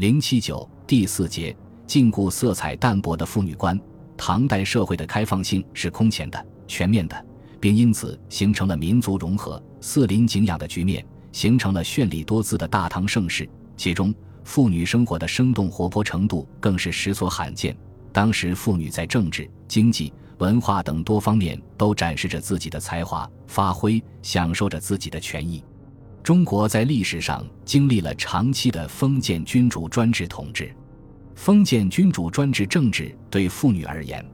零七九第四节，禁锢色彩淡薄的妇女观。唐代社会的开放性是空前的、全面的，并因此形成了民族融合、四邻景仰的局面，形成了绚丽多姿的大唐盛世。其中，妇女生活的生动活泼程度更是实所罕见。当时，妇女在政治、经济、文化等多方面都展示着自己的才华，发挥，享受着自己的权益。中国在历史上经历了长期的封建君主专制统治。封建君主专制政治对妇女而言，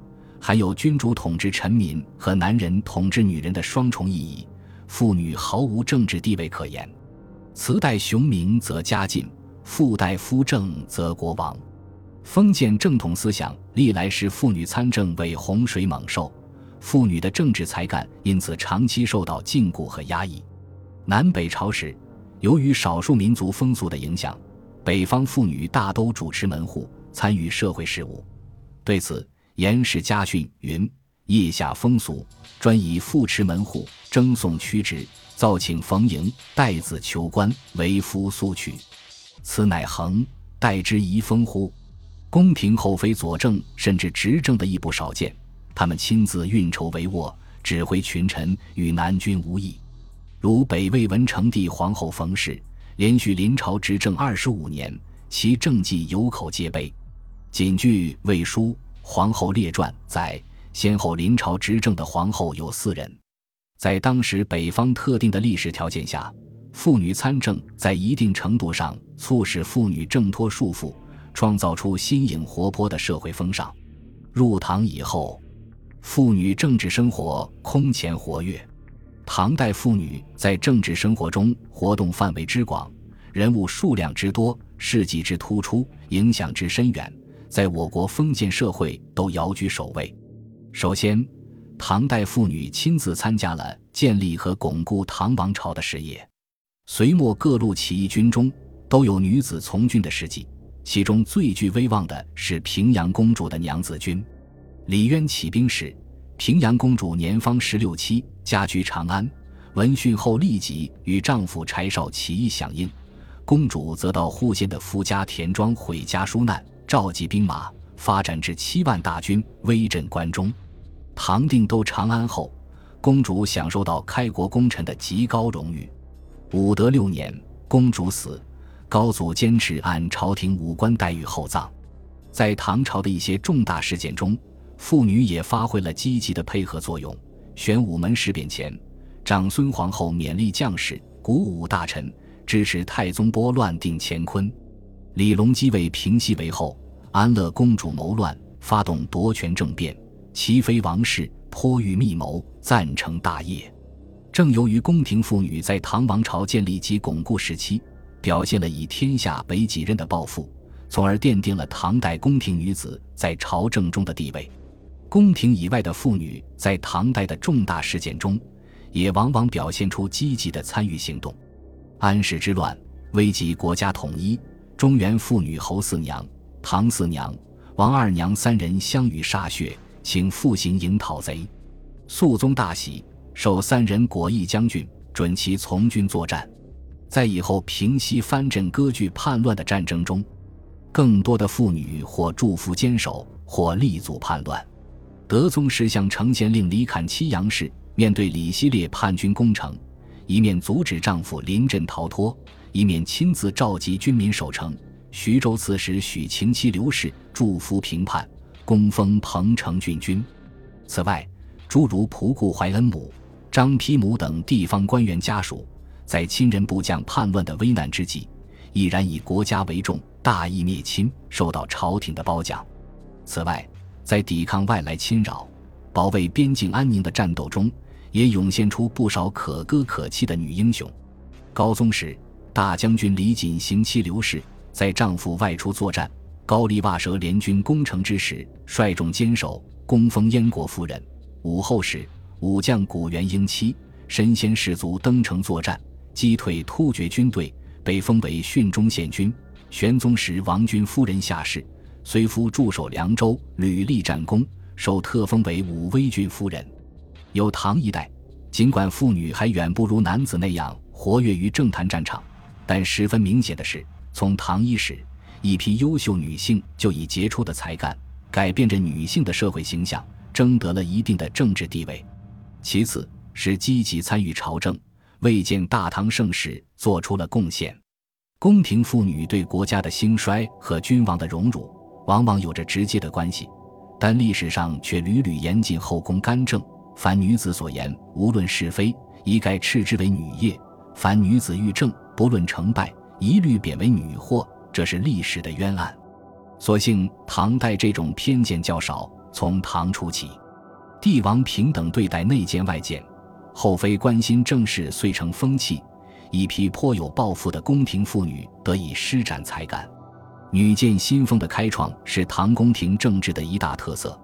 含有君主统治臣民和男人统治女人的双重意义。妇女毫无政治地位可言。慈代雄名则家晋，父代夫正则国亡。封建正统思想历来视妇女参政为洪水猛兽，妇女的政治才干因此长期受到禁锢和压抑。南北朝时，由于少数民族风俗的影响。北方妇女大都主持门户，参与社会事务。对此，严氏家训云：“腋下风俗，专以妇持门户，征送屈职，造请逢迎，待子求官，为夫速娶。此乃恒待之遗风乎？”宫廷后妃佐证甚至执政的亦不少见。他们亲自运筹帷幄，指挥群臣，与南军无异。如北魏文成帝皇后冯氏。连续临朝执政二十五年，其政绩有口皆碑。仅据《魏书·皇后列传》载，先后临朝执政的皇后有四人。在当时北方特定的历史条件下，妇女参政在一定程度上促使妇女挣脱束缚，创造出新颖活泼的社会风尚。入唐以后，妇女政治生活空前活跃。唐代妇女在政治生活中活动范围之广，人物数量之多，事迹之突出，影响之深远，在我国封建社会都遥居首位。首先，唐代妇女亲自参加了建立和巩固唐王朝的事业。隋末各路起义军中都有女子从军的事迹，其中最具威望的是平阳公主的娘子军。李渊起兵时。平阳公主年方十六七，家居长安。闻讯后，立即与丈夫柴绍起义响应。公主则到户县的夫家田庄毁家纾难，召集兵马，发展至七万大军，威震关中。唐定都长安后，公主享受到开国功臣的极高荣誉。武德六年，公主死，高祖坚持按朝廷武官待遇厚葬。在唐朝的一些重大事件中。妇女也发挥了积极的配合作用。玄武门事变前，长孙皇后勉励将士，鼓舞大臣，支持太宗拨乱定乾坤。李隆基为平西为后，安乐公主谋乱，发动夺权政变，齐妃王氏颇欲密谋，赞成大业。正由于宫廷妇女在唐王朝建立及巩固时期，表现了以天下为己任的抱负，从而奠定了唐代宫廷女子在朝政中的地位。宫廷以外的妇女在唐代的重大事件中，也往往表现出积极的参与行动。安史之乱危及国家统一，中原妇女侯四娘、唐四娘、王二娘三人相与歃血，请复行营讨贼。肃宗大喜，授三人果毅将军，准其从军作战。在以后平息藩镇割据叛乱的战争中，更多的妇女或祝福坚守，或力阻叛乱。德宗时向承县令李侃七杨氏面对李希烈叛军攻城，一面阻止丈夫临阵逃脱，一面亲自召集军民守城。徐州刺史许晴妻刘氏祝福平叛，攻封彭城郡君。此外，诸如仆固怀恩母、张丕母等地方官员家属，在亲人部将叛乱的危难之际，毅然以国家为重，大义灭亲，受到朝廷的褒奖。此外，在抵抗外来侵扰、保卫边境安宁的战斗中，也涌现出不少可歌可泣的女英雄。高宗时，大将军李锦行妻刘氏在丈夫外出作战、高丽瓦舍联军攻城之时，率众坚守，攻封燕国夫人。武后时，武将古元英妻身先士卒登城作战，击退突厥军队，被封为训中县君。玄宗时，王君夫人夏氏。随夫驻守凉州，屡立战功，受特封为武威郡夫人。有唐一代，尽管妇女还远不如男子那样活跃于政坛战场，但十分明显的是，从唐伊始，一批优秀女性就以杰出的才干，改变着女性的社会形象，争得了一定的政治地位。其次是积极参与朝政，为建大唐盛世做出了贡献。宫廷妇女对国家的兴衰和君王的荣辱，往往有着直接的关系，但历史上却屡屡严禁后宫干政。凡女子所言，无论是非，一概斥之为女业；凡女子欲政，不论成败，一律贬为女祸。这是历史的冤案。所幸唐代这种偏见较少。从唐初起。帝王平等对待内奸外奸，后妃关心政事遂成风气。一批颇有抱负的宫廷妇女得以施展才干，女剑新风的开创是唐宫廷政治的一大特色。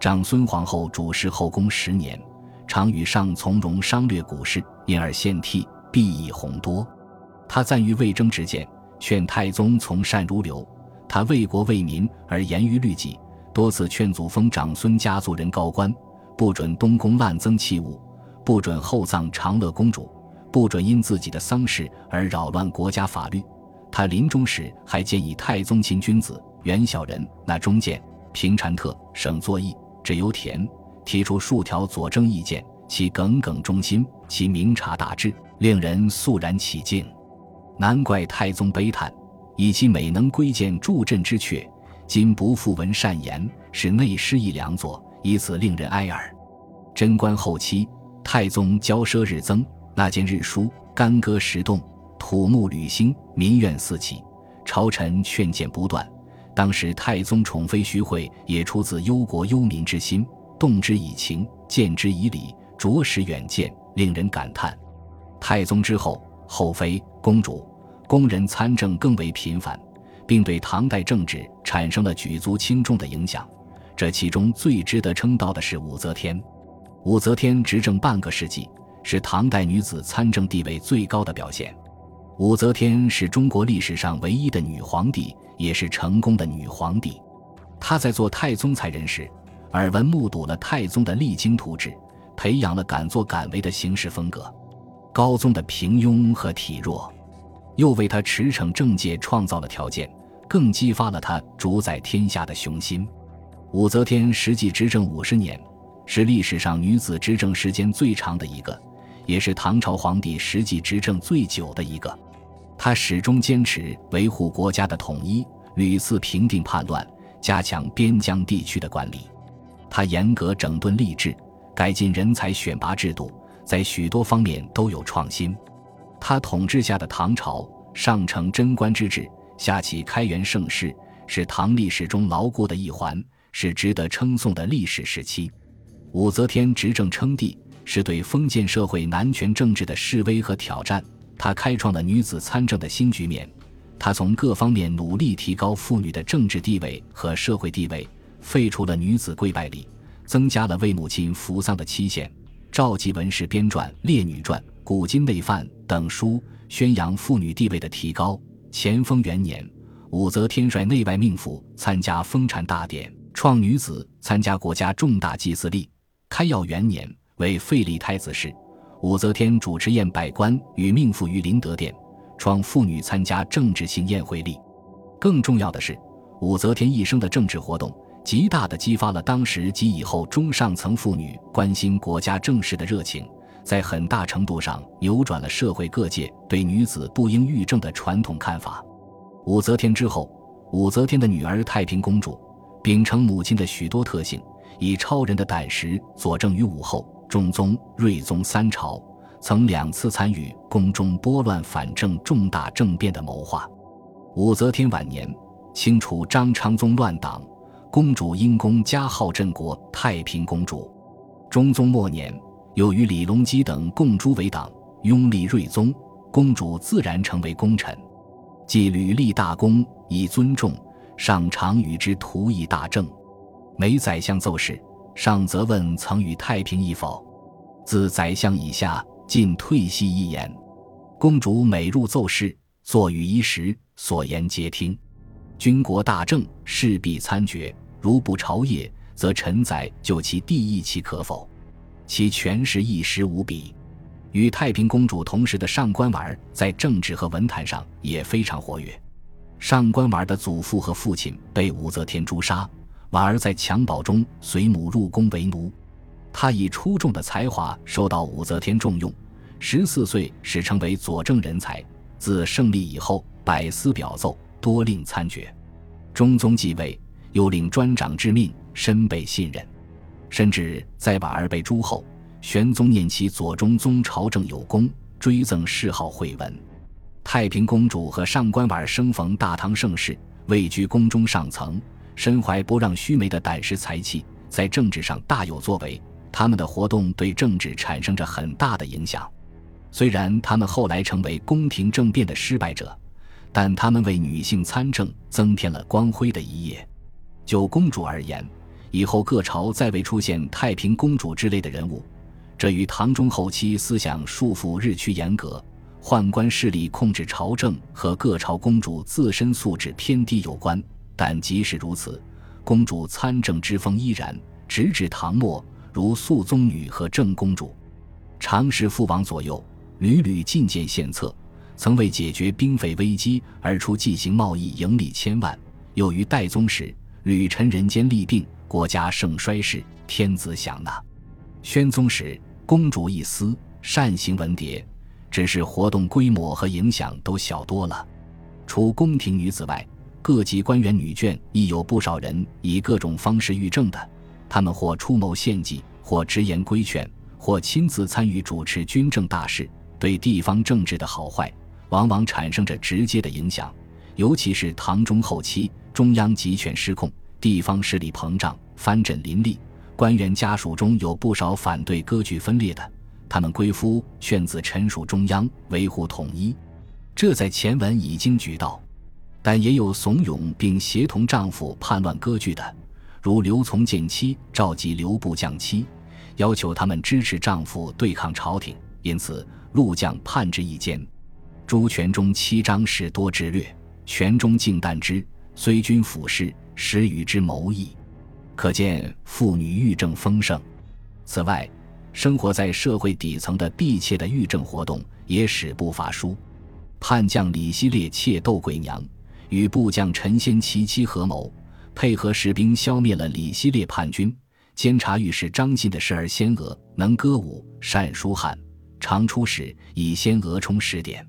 长孙皇后主持后宫十年，常与上从容商略古事，因而献替，裨益宏多。她赞誉魏征之谏，劝太宗从善如流。她为国为民而严于律己，多次劝祖封长孙家族人高官。不准东宫滥增器物，不准厚葬长乐公主，不准因自己的丧事而扰乱国家法律。他临终时还建议太宗亲君子袁小人、那中谏、平禅特、省作义、只由田提出数条佐证意见，其耿耿忠心，其明察大志，令人肃然起敬。难怪太宗悲叹：以其美能归谏助阵之阙，今不复闻善言，是内失一良佐。以此令人哀耳。贞观后期，太宗骄奢日增，那见日疏，干戈时动，土木履兴，民怨四起，朝臣劝谏不断。当时太宗宠妃徐惠也出自忧国忧民之心，动之以情，见之以理，着实远见，令人感叹。太宗之后，后妃、公主、宫人参政更为频繁，并对唐代政治产生了举足轻重的影响。这其中最值得称道的是武则天。武则天执政半个世纪，是唐代女子参政地位最高的表现。武则天是中国历史上唯一的女皇帝，也是成功的女皇帝。她在做太宗才人时，耳闻目睹了太宗的励精图治，培养了敢作敢为的行事风格。高宗的平庸和体弱，又为他驰骋政界创造了条件，更激发了他主宰天下的雄心。武则天实际执政五十年，是历史上女子执政时间最长的一个，也是唐朝皇帝实际执政最久的一个。他始终坚持维护国家的统一，屡次平定叛乱，加强边疆地区的管理。他严格整顿吏治，改进人才选拔制度，在许多方面都有创新。他统治下的唐朝，上承贞观之治，下启开元盛世，是唐历史中牢固的一环。是值得称颂的历史时期。武则天执政称帝，是对封建社会男权政治的示威和挑战。她开创了女子参政的新局面。她从各方面努力提高妇女的政治地位和社会地位，废除了女子跪拜礼，增加了为母亲服丧的期限，召集文士编撰《列女传》《古今内范》等书，宣扬妇女地位的提高。乾封元年，武则天率内外命妇参加封禅大典。创女子参加国家重大祭祀例。开耀元年为废立太子时，武则天主持宴百官与命妇于麟德殿，创妇女参加政治性宴会例。更重要的是，武则天一生的政治活动，极大地激发了当时及以后中上层妇女关心国家政事的热情，在很大程度上扭转了社会各界对女子不应育政的传统看法。武则天之后，武则天的女儿太平公主。秉承母亲的许多特性，以超人的胆识佐证于武后、中宗、睿宗三朝，曾两次参与宫中拨乱反正重大政变的谋划。武则天晚年清除张昌宗乱党，公主因功加号镇国太平公主。中宗末年，又与李隆基等共诛为党，拥立睿宗，公主自然成为功臣，既屡立大功，以尊重。上常与之图议大政，每宰相奏事，上则问曾与太平议否。自宰相以下，尽退息一言。公主每入奏事，坐于一时，所言皆听。军国大政，势必参决。如不朝谒，则臣宰就其地议其可否。其权势一时无比。与太平公主同时的上官婉儿，在政治和文坛上也非常活跃。上官婉儿的祖父和父亲被武则天诛杀，婉儿在襁褓中随母入宫为奴。她以出众的才华受到武则天重用，十四岁时成为佐证人才。自胜利以后，百思表奏，多令参决。中宗继位，又令专掌致命，深被信任。甚至在婉儿被诛后，玄宗念其左中宗朝政有功，追赠谥号惠文。太平公主和上官婉儿生逢大唐盛世，位居宫中上层，身怀不让须眉的胆识才气，在政治上大有作为。他们的活动对政治产生着很大的影响。虽然他们后来成为宫廷政变的失败者，但他们为女性参政增添了光辉的一页。就公主而言，以后各朝再未出现太平公主之类的人物，这与唐中后期思想束缚日趋严格、宦官势力控制朝政和各朝公主自身素质偏低有关。但即使如此，公主参政之风依然，直至唐末，如肃宗女和郑公主，常时父王左右，屡屡进谏献策，曾为解决兵匪危机而出进行贸易盈利千万。又于代宗时，屡陈人间利病。国家盛衰事，天子享纳。宣宗时，公主一思，善行文牒，只是活动规模和影响都小多了。除宫廷女子外，各级官员女眷亦有不少人以各种方式御政的。他们或出谋献计，或直言规劝，或亲自参与主持军政大事，对地方政治的好坏，往往产生着直接的影响。尤其是唐中后期，中央集权失控。地方势力膨胀，藩镇林立，官员家属中有不少反对割据分裂的。他们归夫劝子臣属中央，维护统一，这在前文已经举到。但也有怂恿并协同丈夫叛乱割据的，如刘从谏妻召集刘部将妻，要求他们支持丈夫对抗朝廷，因此陆将叛之一间。朱全忠七章事多智略，全忠敬惮之，虽君俯视。使与之谋议，可见妇女御政丰盛。此外，生活在社会底层的婢妾的御政活动也史不乏书。叛将李希烈妾窦贵娘与部将陈仙齐妻合谋，配合士兵消灭了李希烈叛军。监察御史张信的侍儿仙娥能歌舞，善书汉，常出使以仙娥充使点。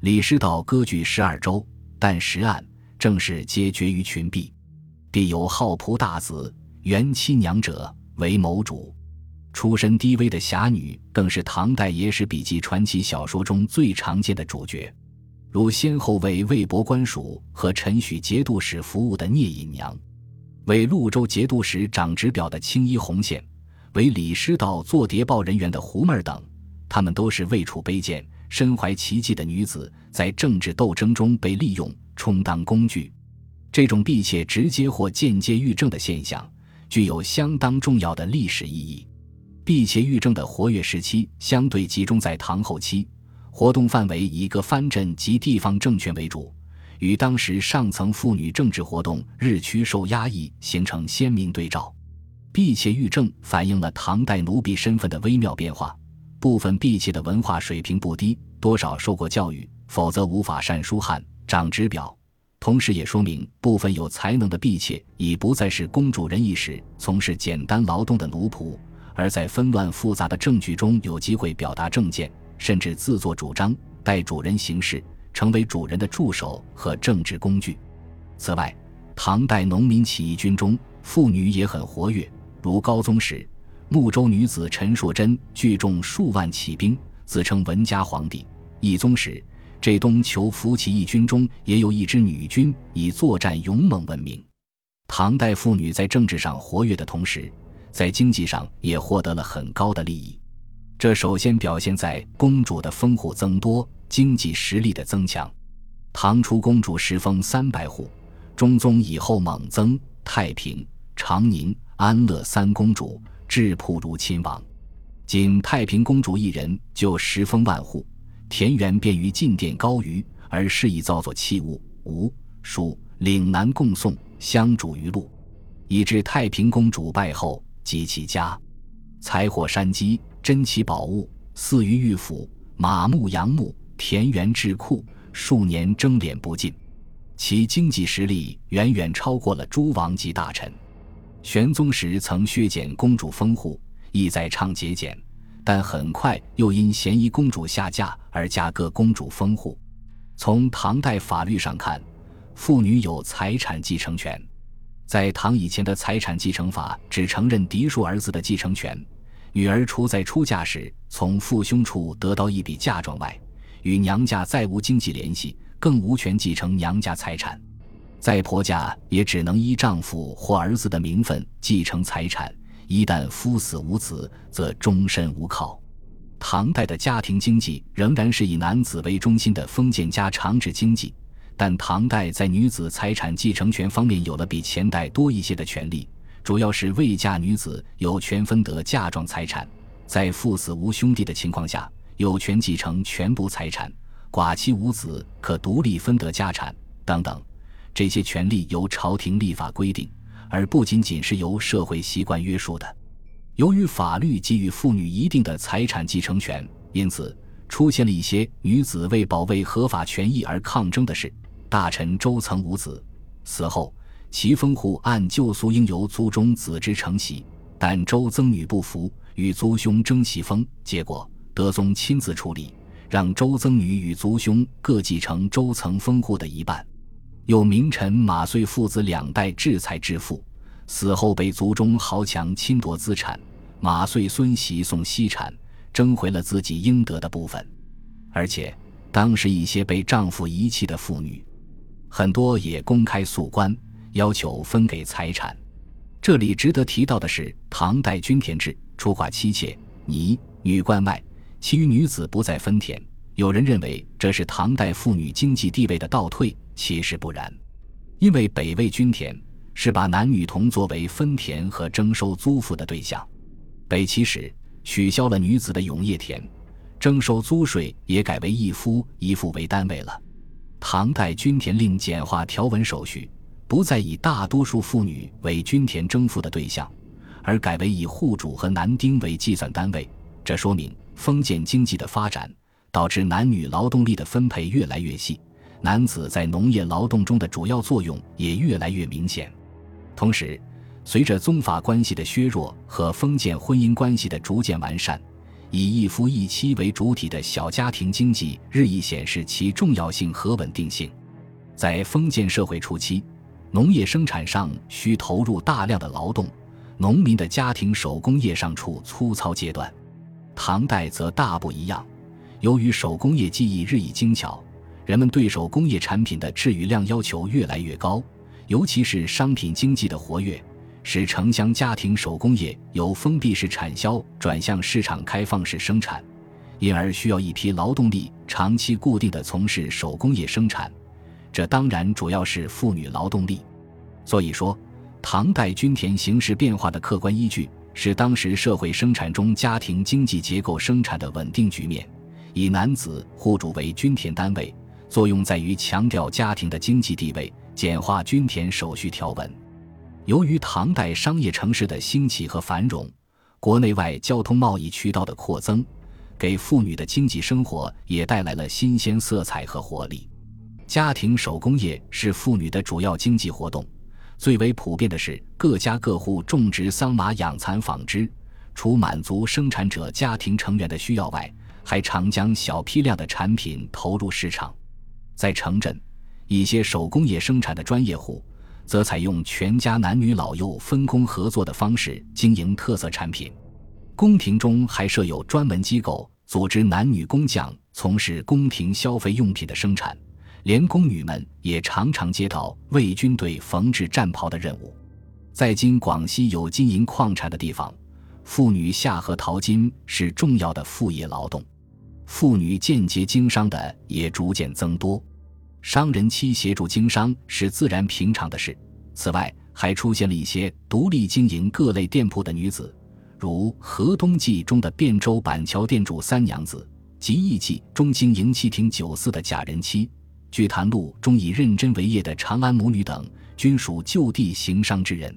李师道割据十二州，但实案正是皆决于群婢。必有好仆大子元妻娘者为谋主，出身低微的侠女更是唐代野史笔记传奇小说中最常见的主角，如先后为魏博官署和陈许节度使服务的聂隐娘，为潞州节度使长职表的青衣红线，为李师道做谍报人员的胡妹儿等，她们都是位处卑贱、身怀奇技的女子，在政治斗争中被利用，充当工具。这种婢妾直接或间接御政的现象，具有相当重要的历史意义。婢妾御政的活跃时期相对集中在唐后期，活动范围以各藩镇及地方政权为主，与当时上层妇女政治活动日趋受压抑形成鲜明对照。婢妾御政反映了唐代奴婢身份的微妙变化。部分婢妾的文化水平不低，多少受过教育，否则无法善书汉、掌指表。同时也说明，部分有才能的婢妾已不再是公主人意时从事简单劳动的奴仆，而在纷乱复杂的政局中有机会表达政见，甚至自作主张，代主人行事，成为主人的助手和政治工具。此外，唐代农民起义军中妇女也很活跃，如高宗时，睦州女子陈硕贞聚众数万起兵，自称文家皇帝；懿宗时。这东求福起义军中也有一支女军，以作战勇猛闻名。唐代妇女在政治上活跃的同时，在经济上也获得了很高的利益。这首先表现在公主的封户增多、经济实力的增强。唐初公主时封三百户，中宗以后猛增，太平、长宁、安乐三公主质朴如亲王。仅太平公主一人就十封万户。田园便于进殿高于，而适宜造作器物，吴、蜀、岭南共送，相主于路，以致太平公主败后，及其家，财货山积，珍奇宝物似于玉府，马牧羊牧，田园智库，数年争敛不尽。其经济实力远远超过了诸王及大臣。玄宗时曾削减公主封户，意在倡节俭，但很快又因嫌疑公主下嫁而加各公主封户。从唐代法律上看，妇女有财产继承权。在唐以前的财产继承法只承认嫡庶儿子的继承权，女儿除在出嫁时从父兄处得到一笔嫁妆外，与娘家再无经济联系，更无权继承娘家财产。在婆家也只能依丈夫或儿子的名分继承财产，一旦夫死无子，则终身无靠。唐代的家庭经济仍然是以男子为中心的封建家长制经济，但唐代在女子财产继承权方面有了比前代多一些的权利，主要是未嫁女子有权分得嫁妆财产，在父死无兄弟的情况下，有权继承全部财产，寡妻无子可独立分得家产等等。这些权利由朝廷立法规定，而不仅仅是由社会习惯约束的。由于法律给予妇女一定的财产继承权，因此出现了一些女子为保卫合法权益而抗争的事。大臣周曾无子，死后其封户按旧俗应由族中子侄承袭，但周曾女不服，与族兄争袭封，结果德宗亲自处理，让周曾女与族兄各继承周曾封户的一半。有名臣马遂父子两代制财致富，死后被族中豪强侵夺资产，马遂孙媳送西产，争回了自己应得的部分。而且，当时一些被丈夫遗弃的妇女，很多也公开诉官，要求分给财产。这里值得提到的是，唐代均田制，除寡妻妾、尼女冠外，其余女子不再分田。有人认为这是唐代妇女经济地位的倒退。其实不然，因为北魏均田是把男女同作为分田和征收租赋的对象。北齐时取消了女子的永业田，征收租税也改为一夫一妇为单位了。唐代均田令简化条文手续，不再以大多数妇女为均田征赋的对象，而改为以户主和男丁为计算单位。这说明封建经济的发展导致男女劳动力的分配越来越细。男子在农业劳动中的主要作用也越来越明显。同时，随着宗法关系的削弱和封建婚姻关系的逐渐完善，以一夫一妻为主体的小家庭经济日益显示其重要性和稳定性。在封建社会初期，农业生产上需投入大量的劳动，农民的家庭手工业尚处粗糙阶段。唐代则大不一样，由于手工业技艺日益精巧。人们对手工业产品的质与量要求越来越高，尤其是商品经济的活跃，使城乡家庭手工业由封闭式产销转向市场开放式生产，因而需要一批劳动力长期固定的从事手工业生产。这当然主要是妇女劳动力。所以说，唐代均田形势变化的客观依据是当时社会生产中家庭经济结构生产的稳定局面，以男子户主为均田单位。作用在于强调家庭的经济地位，简化均田手续条文。由于唐代商业城市的兴起和繁荣，国内外交通贸易渠道的扩增，给妇女的经济生活也带来了新鲜色彩和活力。家庭手工业是妇女的主要经济活动，最为普遍的是各家各户种植桑麻、养蚕、纺织。除满足生产者家庭成员的需要外，还常将小批量的产品投入市场。在城镇，一些手工业生产的专业户，则采用全家男女老幼分工合作的方式经营特色产品。宫廷中还设有专门机构，组织男女工匠从事宫廷消费用品的生产。连宫女们也常常接到为军队缝制战袍的任务。在今广西有金银矿产的地方，妇女下河淘金是重要的副业劳动。妇女间接经商的也逐渐增多。商人妻协助经商是自然平常的事。此外，还出现了一些独立经营各类店铺的女子，如《河东记》中的汴州板桥店主三娘子，《集义记》中经营七亭酒肆的贾人妻，《据谈录》中以认真为业的长安母女等，均属就地行商之人。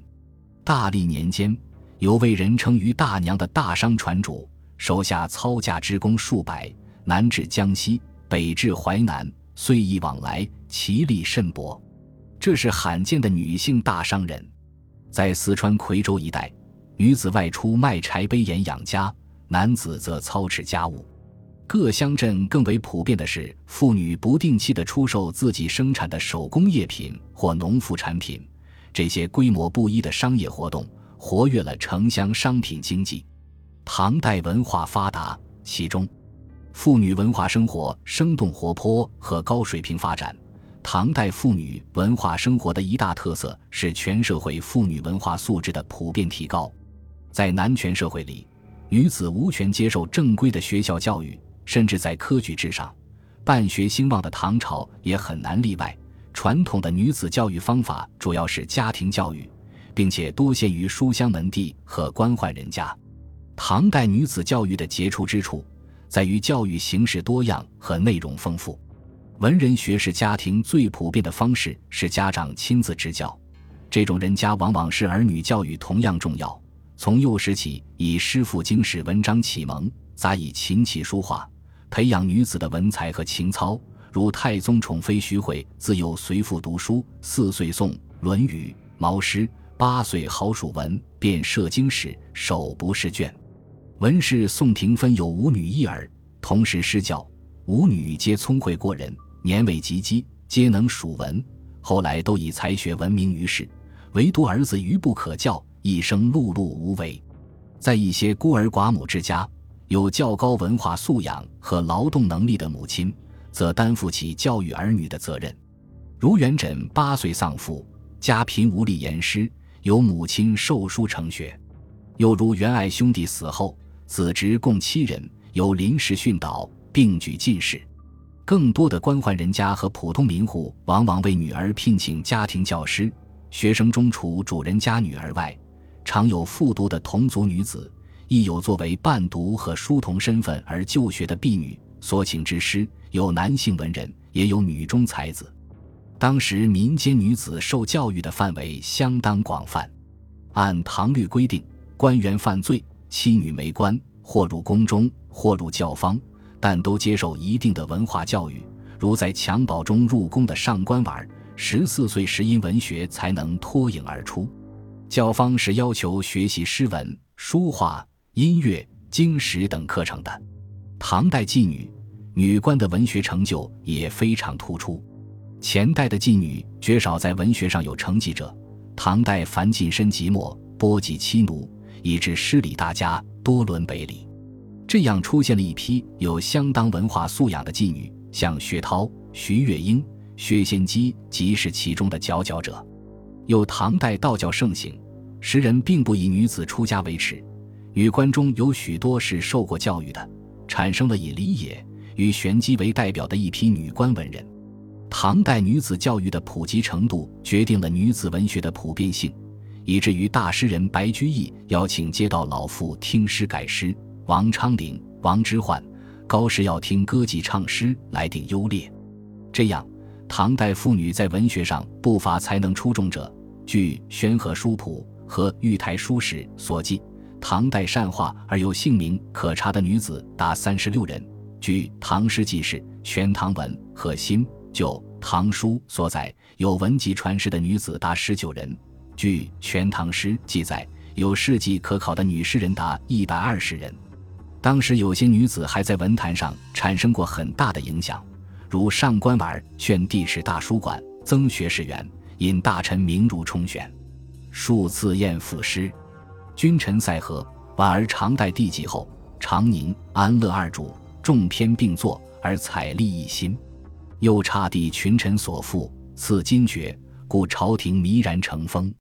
大历年间，有位人称于大娘的大商船主，手下操驾之工数百，南至江西，北至淮南。遂意往来，其力甚薄。这是罕见的女性大商人。在四川夔州一带，女子外出卖柴背盐养家，男子则操持家务。各乡镇更为普遍的是，妇女不定期的出售自己生产的手工业品或农副产品。这些规模不一的商业活动，活跃了城乡商品经济。唐代文化发达，其中，妇女文化生活生动活泼和高水平发展。唐代妇女文化生活的一大特色是全社会妇女文化素质的普遍提高。在男权社会里，女子无权接受正规的学校教育。甚至在科举制上，办学兴旺的唐朝也很难例外。传统的女子教育方法主要是家庭教育，并且多限于书香门第和官宦人家。唐代女子教育的杰出之处，在于教育形式多样和内容丰富。文人学士家庭最普遍的方式是家长亲自执教，这种人家往往是儿女教育同样重要。从幼时起，以诗赋经史文章启蒙，杂以琴棋书画。培养女子的文采和情操，如太宗宠妃徐惠，自幼随父读书，四岁诵《论语》《毛诗》，八岁好属文，便涉经史，手不释卷。文士宋廷芬有五女一儿，同时施教，五女皆聪慧过人，年尾及笄，皆能属文，后来都以才学闻名于世，唯独儿子愚不可教，一生碌碌无为。在一些孤儿寡母之家。有较高文化素养和劳动能力的母亲，则担负起教育儿女的责任。如元稹八岁丧父，家贫无力言师，由母亲授书成学；又如元爱兄弟死后，子侄共七人，由林氏训导，并举进士。更多的官宦人家和普通民户，往往为女儿聘请家庭教师。学生中除主人家女儿外，常有复读的同族女子。亦有作为伴读和书童身份而就学的婢女，所请之师有男性文人，也有女中才子。当时民间女子受教育的范围相当广泛。按唐律规定，官员犯罪，妻女没官，或入宫中，或入教坊，但都接受一定的文化教育。如在襁褓中入宫的上官婉，十四岁时因文学才能脱颖而出。教坊是要求学习诗文、书画。音乐、经史等课程的，唐代妓女、女官的文学成就也非常突出。前代的妓女绝少在文学上有成绩者，唐代凡近身即墨，波及妻奴，以致诗礼大家多伦北礼。这样出现了一批有相当文化素养的妓女，像薛涛、徐月英、薛仙姬即是其中的佼佼者。有唐代道教盛行，时人并不以女子出家为耻。女官中有许多是受过教育的，产生了以李野与玄机为代表的一批女官文人。唐代女子教育的普及程度决定了女子文学的普遍性，以至于大诗人白居易邀请街道老妇听诗改诗，王昌龄、王之涣、高适要听歌妓唱诗来定优劣。这样，唐代妇女在文学上不乏才能出众者。据《宣和书谱》和《玉台书史》所记。唐代善画而有姓名可查的女子达三十六人。据《唐诗纪事》《全唐文》和《新旧唐书》所载，有文集传世的女子达十九人。据《全唐诗》记载，有事迹可考的女诗人达一百二十人。当时有些女子还在文坛上产生过很大的影响，如上官婉选帝室大书馆，增学士员，引大臣名儒充选，数次宴赋诗。君臣赛和，婉儿常代帝继后，长宁、安乐二主众篇并作，而采丽一新。又差帝群臣所赋，赐金爵，故朝廷迷然成风。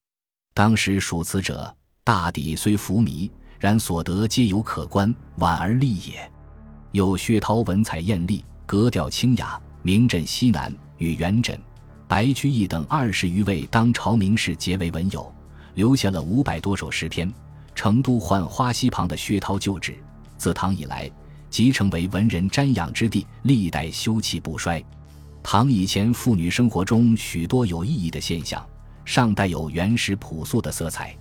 当时属此者，大抵虽浮靡，然所得皆有可观，婉儿立也。有薛涛文采艳丽，格调清雅，名震西南，与元稹、白居易等二十余位当朝名士结为文友。留下了五百多首诗篇。成都浣花溪旁的薛涛旧址，自唐以来即成为文人瞻仰之地，历代修葺不衰。唐以前妇女生活中许多有意义的现象，尚带有原始朴素的色彩。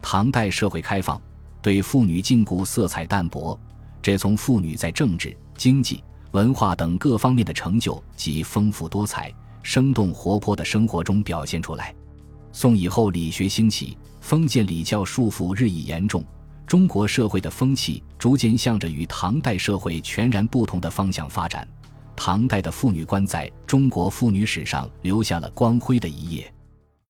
唐代社会开放，对妇女禁锢色彩淡薄，这从妇女在政治、经济、文化等各方面的成就及丰富多彩，生动活泼的生活中表现出来。宋以后，理学兴起，封建礼教束缚日益严重，中国社会的风气逐渐向着与唐代社会全然不同的方向发展。唐代的妇女观在中国妇女史上留下了光辉的一页。